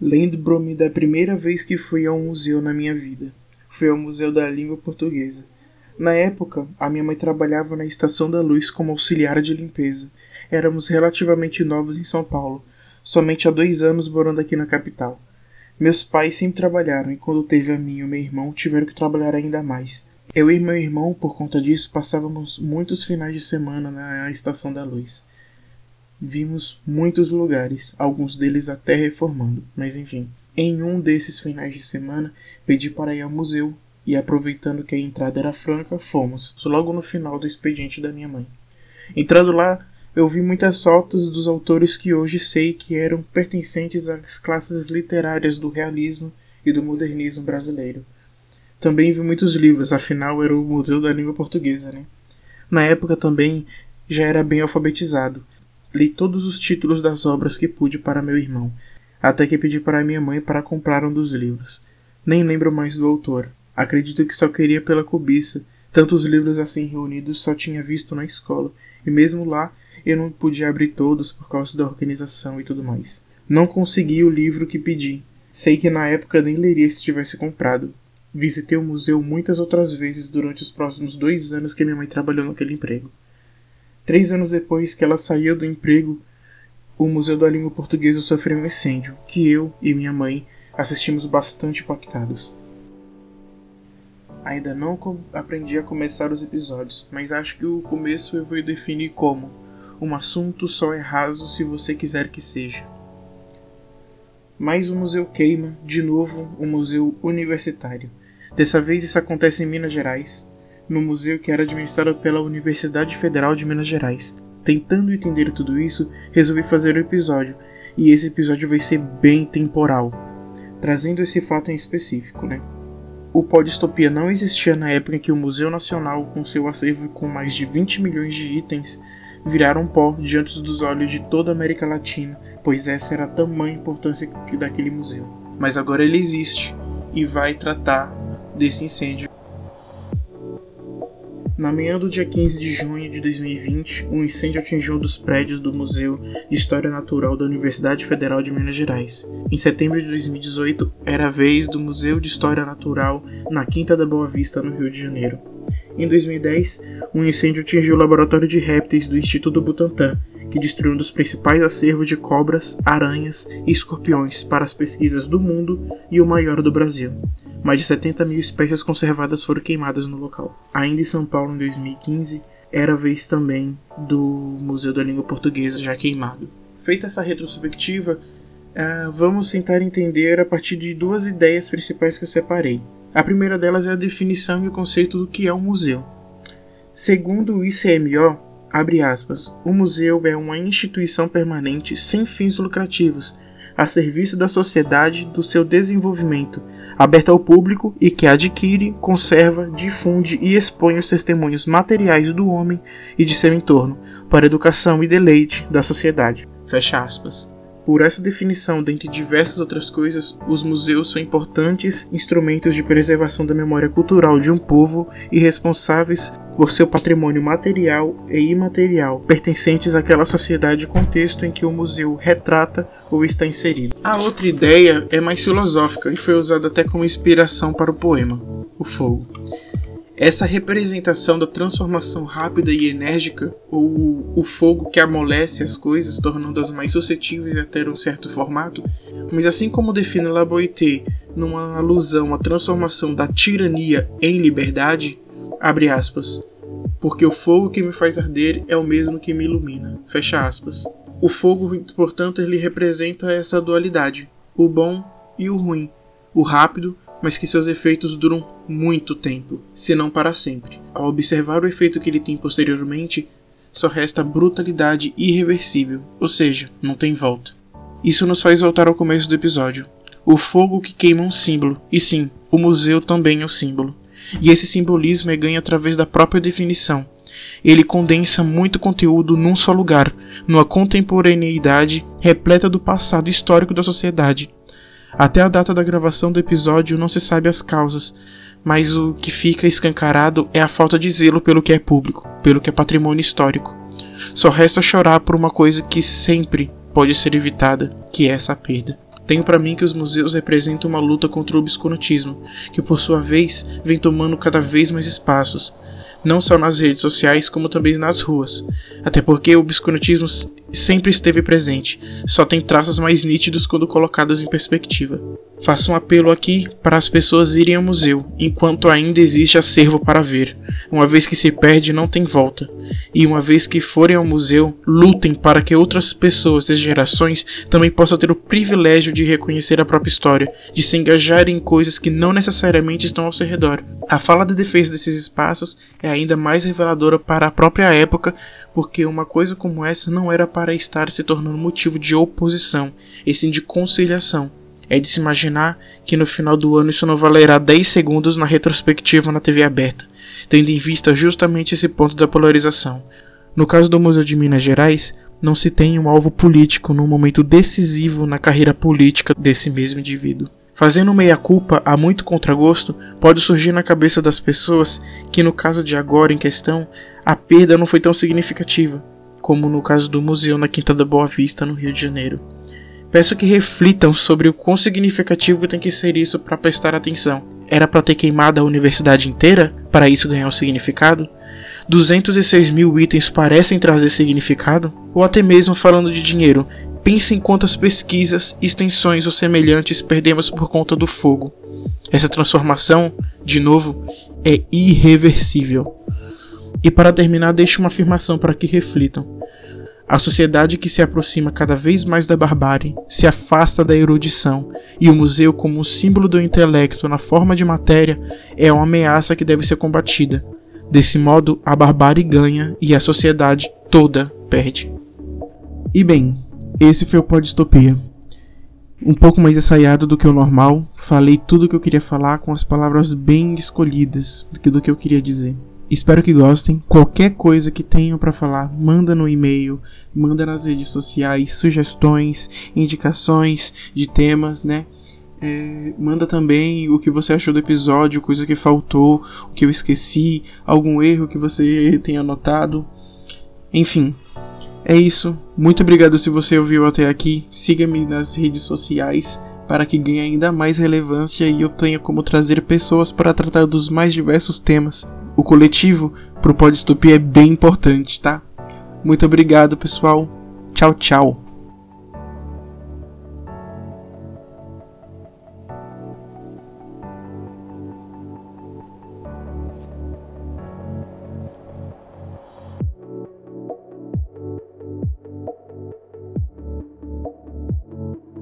Lembro-me da primeira vez que fui a um museu na minha vida. Fui ao Museu da Língua Portuguesa. Na época, a minha mãe trabalhava na Estação da Luz como auxiliar de limpeza. Éramos relativamente novos em São Paulo, somente há dois anos morando aqui na capital. Meus pais sempre trabalharam e quando teve a mim e o meu irmão tiveram que trabalhar ainda mais. Eu e meu irmão, por conta disso, passávamos muitos finais de semana na Estação da Luz. Vimos muitos lugares, alguns deles até reformando, mas enfim. Em um desses finais de semana, pedi para ir ao museu e, aproveitando que a entrada era franca, fomos, logo no final do expediente da minha mãe. Entrando lá, eu vi muitas fotos dos autores que hoje sei que eram pertencentes às classes literárias do realismo e do modernismo brasileiro. Também vi muitos livros, afinal era o Museu da Língua Portuguesa, né? Na época também já era bem alfabetizado Li todos os títulos das obras que pude para meu irmão, até que pedi para minha mãe para comprar um dos livros. Nem lembro mais do autor. Acredito que só queria pela cobiça. Tantos livros assim reunidos só tinha visto na escola, e mesmo lá eu não podia abrir todos por causa da organização e tudo mais. Não consegui o livro que pedi. Sei que na época nem leria se tivesse comprado. Visitei o museu muitas outras vezes durante os próximos dois anos que minha mãe trabalhou naquele emprego. Três anos depois que ela saiu do emprego, o Museu da Língua Portuguesa sofreu um incêndio, que eu e minha mãe assistimos bastante impactados. Ainda não aprendi a começar os episódios, mas acho que o começo eu vou definir como um assunto só é raso se você quiser que seja. Mais um museu queima, de novo um museu universitário. Dessa vez isso acontece em Minas Gerais, no museu que era administrado pela Universidade Federal de Minas Gerais. Tentando entender tudo isso, resolvi fazer o episódio, e esse episódio vai ser bem temporal, trazendo esse fato em específico, né? O Podistopia não existia na época em que o Museu Nacional, com seu acervo com mais de 20 milhões de itens, viraram pó diante dos olhos de toda a América Latina, pois essa era a tamanha importância daquele museu. Mas agora ele existe e vai tratar desse incêndio na manhã do dia 15 de junho de 2020, um incêndio atingiu um dos prédios do Museu de História Natural da Universidade Federal de Minas Gerais. Em setembro de 2018, era a vez do Museu de História Natural na Quinta da Boa Vista, no Rio de Janeiro. Em 2010, um incêndio atingiu o laboratório de répteis do Instituto Butantan, que destruiu um dos principais acervos de cobras, aranhas e escorpiões para as pesquisas do mundo e o maior do Brasil. Mais de 70 mil espécies conservadas foram queimadas no local. Ainda em São Paulo, em 2015, era a vez também do Museu da Língua Portuguesa já queimado. Feita essa retrospectiva, uh, vamos tentar entender a partir de duas ideias principais que eu separei. A primeira delas é a definição e o conceito do que é um museu. Segundo o ICMO, abre aspas, o museu é uma instituição permanente sem fins lucrativos, a serviço da sociedade, do seu desenvolvimento, aberta ao público e que adquire, conserva, difunde e expõe os testemunhos materiais do homem e de seu entorno para educação e deleite da sociedade. Fecha aspas. Por essa definição, dentre diversas outras coisas, os museus são importantes instrumentos de preservação da memória cultural de um povo e responsáveis por seu patrimônio material e imaterial, pertencentes àquela sociedade e contexto em que o museu retrata ou está inserido. A outra ideia é mais filosófica e foi usada até como inspiração para o poema, O Fogo. Essa representação da transformação rápida e enérgica, ou o fogo que amolece as coisas, tornando-as mais suscetíveis a ter um certo formato, mas assim como define Laboite numa alusão à transformação da tirania em liberdade, abre aspas, porque o fogo que me faz arder é o mesmo que me ilumina, fecha aspas. O fogo, portanto, ele representa essa dualidade, o bom e o ruim, o rápido mas que seus efeitos duram muito tempo, se não para sempre. Ao observar o efeito que ele tem posteriormente, só resta brutalidade irreversível, ou seja, não tem volta. Isso nos faz voltar ao começo do episódio. O fogo que queima um símbolo, e sim, o museu também é o símbolo. E esse simbolismo é ganho através da própria definição. Ele condensa muito conteúdo num só lugar, numa contemporaneidade repleta do passado histórico da sociedade, até a data da gravação do episódio não se sabe as causas, mas o que fica escancarado é a falta de zelo pelo que é público, pelo que é patrimônio histórico. Só resta chorar por uma coisa que sempre pode ser evitada, que é essa perda. Tenho para mim que os museus representam uma luta contra o obscurantismo, que por sua vez vem tomando cada vez mais espaços, não só nas redes sociais, como também nas ruas. Até porque o obscurantismo sempre esteve presente, só tem traços mais nítidos quando colocados em perspectiva. Faço um apelo aqui para as pessoas irem ao museu, enquanto ainda existe acervo para ver. Uma vez que se perde, não tem volta. E uma vez que forem ao museu, lutem para que outras pessoas das gerações também possam ter o privilégio de reconhecer a própria história, de se engajar em coisas que não necessariamente estão ao seu redor. A fala de defesa desses espaços é ainda mais reveladora para a própria época, porque uma coisa como essa não era para estar se tornando motivo de oposição, e sim de conciliação. É de se imaginar que no final do ano isso não valerá 10 segundos na retrospectiva na TV aberta, tendo em vista justamente esse ponto da polarização. No caso do Museu de Minas Gerais, não se tem um alvo político num momento decisivo na carreira política desse mesmo indivíduo. Fazendo meia-culpa a muito contragosto, pode surgir na cabeça das pessoas que, no caso de agora em questão, a perda não foi tão significativa, como no caso do museu na Quinta da Boa Vista, no Rio de Janeiro. Peço que reflitam sobre o quão significativo tem que ser isso para prestar atenção. Era para ter queimado a universidade inteira para isso ganhar um significado? 206 mil itens parecem trazer significado? Ou até mesmo falando de dinheiro, pense em quantas pesquisas, extensões ou semelhantes perdemos por conta do fogo. Essa transformação, de novo, é irreversível. E para terminar, deixo uma afirmação para que reflitam. A sociedade que se aproxima cada vez mais da barbárie se afasta da erudição, e o museu, como um símbolo do intelecto na forma de matéria, é uma ameaça que deve ser combatida. Desse modo, a barbárie ganha e a sociedade toda perde. E bem, esse foi o Podistopia. Um pouco mais ensaiado do que o normal, falei tudo o que eu queria falar com as palavras bem escolhidas do que eu queria dizer. Espero que gostem. Qualquer coisa que tenham para falar, manda no e-mail, manda nas redes sociais, sugestões, indicações de temas, né? É, manda também o que você achou do episódio, coisa que faltou, o que eu esqueci, algum erro que você tenha notado. Enfim, é isso. Muito obrigado se você ouviu até aqui. Siga-me nas redes sociais para que ganhe ainda mais relevância e eu tenha como trazer pessoas para tratar dos mais diversos temas o coletivo pro Podistopia é bem importante, tá? Muito obrigado, pessoal. Tchau, tchau.